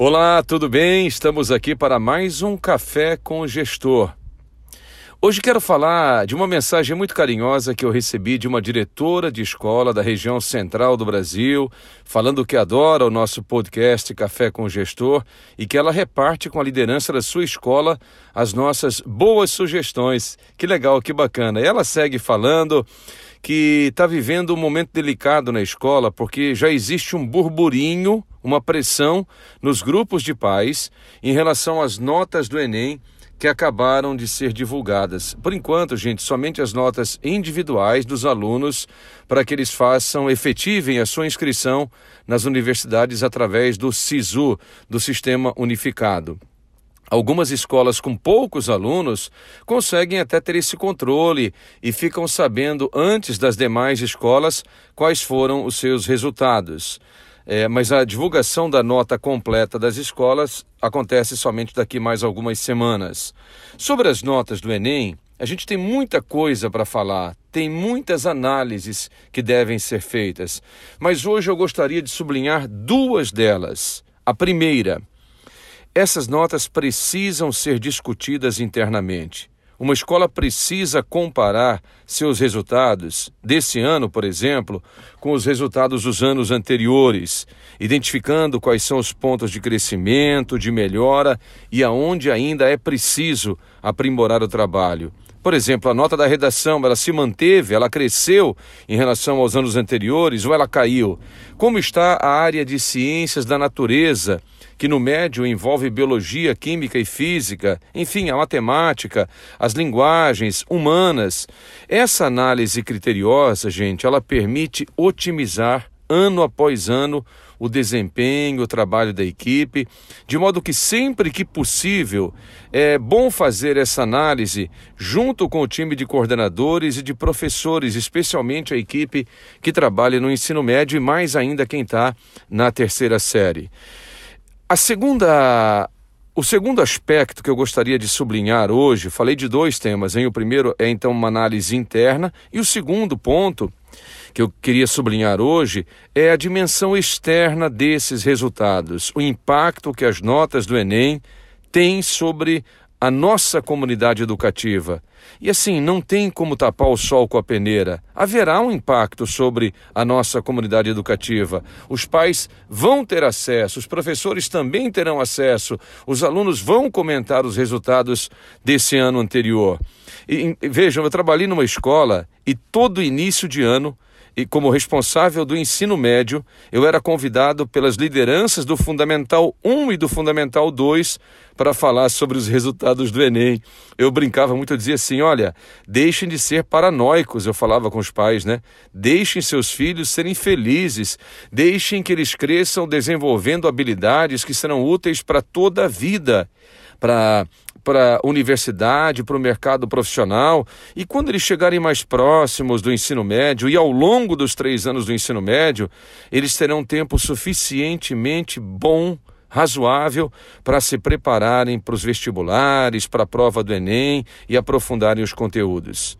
Olá, tudo bem? Estamos aqui para mais um Café com o Gestor. Hoje quero falar de uma mensagem muito carinhosa que eu recebi de uma diretora de escola da região central do Brasil, falando que adora o nosso podcast Café com o Gestor e que ela reparte com a liderança da sua escola as nossas boas sugestões. Que legal, que bacana. E ela segue falando que está vivendo um momento delicado na escola porque já existe um burburinho, uma pressão nos grupos de pais em relação às notas do Enem que acabaram de ser divulgadas. Por enquanto, gente, somente as notas individuais dos alunos para que eles façam, efetivem a sua inscrição nas universidades através do SISU, do Sistema Unificado. Algumas escolas com poucos alunos conseguem até ter esse controle e ficam sabendo antes das demais escolas quais foram os seus resultados. É, mas a divulgação da nota completa das escolas acontece somente daqui mais algumas semanas. Sobre as notas do Enem, a gente tem muita coisa para falar, tem muitas análises que devem ser feitas, mas hoje eu gostaria de sublinhar duas delas. A primeira, essas notas precisam ser discutidas internamente. Uma escola precisa comparar seus resultados desse ano, por exemplo, com os resultados dos anos anteriores, identificando quais são os pontos de crescimento, de melhora e aonde ainda é preciso aprimorar o trabalho. Por exemplo, a nota da redação, ela se manteve, ela cresceu em relação aos anos anteriores ou ela caiu? Como está a área de ciências da natureza? que no médio envolve biologia, química e física, enfim, a matemática, as linguagens humanas. Essa análise criteriosa, gente, ela permite otimizar ano após ano o desempenho, o trabalho da equipe, de modo que sempre que possível é bom fazer essa análise junto com o time de coordenadores e de professores, especialmente a equipe que trabalha no ensino médio e mais ainda quem está na terceira série. A segunda o segundo aspecto que eu gostaria de sublinhar hoje, falei de dois temas, hein? O primeiro é então uma análise interna e o segundo ponto que eu queria sublinhar hoje é a dimensão externa desses resultados, o impacto que as notas do Enem têm sobre a nossa comunidade educativa. E assim, não tem como tapar o sol com a peneira. Haverá um impacto sobre a nossa comunidade educativa. Os pais vão ter acesso, os professores também terão acesso, os alunos vão comentar os resultados desse ano anterior. E, vejam, eu trabalhei numa escola e todo início de ano e como responsável do ensino médio, eu era convidado pelas lideranças do Fundamental 1 e do Fundamental 2 para falar sobre os resultados do Enem. Eu brincava muito, eu dizia assim: olha, deixem de ser paranoicos, eu falava com os pais, né? Deixem seus filhos serem felizes, deixem que eles cresçam desenvolvendo habilidades que serão úteis para toda a vida para para a universidade, para o mercado profissional, e quando eles chegarem mais próximos do ensino médio e ao longo dos três anos do ensino médio, eles terão tempo suficientemente bom razoável para se prepararem para os vestibulares, para a prova do Enem e aprofundarem os conteúdos.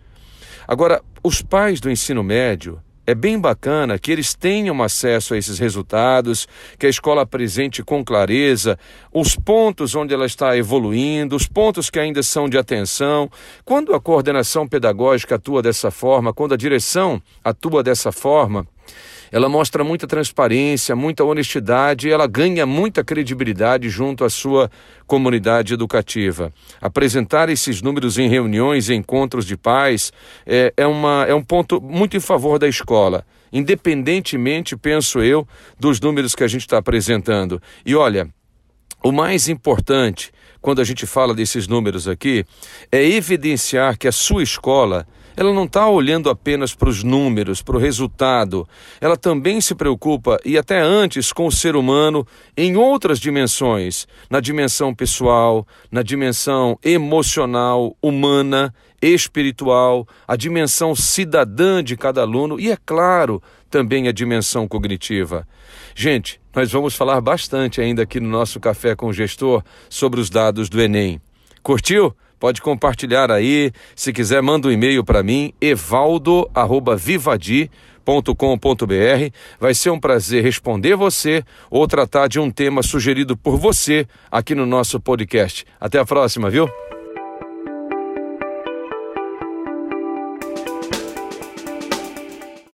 Agora, os pais do ensino médio, é bem bacana que eles tenham acesso a esses resultados, que a escola apresente com clareza os pontos onde ela está evoluindo, os pontos que ainda são de atenção. Quando a coordenação pedagógica atua dessa forma, quando a direção atua dessa forma, ela mostra muita transparência, muita honestidade ela ganha muita credibilidade junto à sua comunidade educativa. Apresentar esses números em reuniões e encontros de pais é, é, uma, é um ponto muito em favor da escola independentemente, penso eu, dos números que a gente está apresentando. E olha, o mais importante quando a gente fala desses números aqui é evidenciar que a sua escola ela não está olhando apenas para os números, para o resultado. Ela também se preocupa, e até antes, com o ser humano em outras dimensões na dimensão pessoal, na dimensão emocional, humana, espiritual, a dimensão cidadã de cada aluno e, é claro, também a dimensão cognitiva. Gente, nós vamos falar bastante ainda aqui no nosso Café com o Gestor sobre os dados do Enem. Curtiu? Pode compartilhar aí. Se quiser, manda um e-mail para mim, evaldo@vivadi.com.br. Vai ser um prazer responder você ou tratar de um tema sugerido por você aqui no nosso podcast. Até a próxima, viu?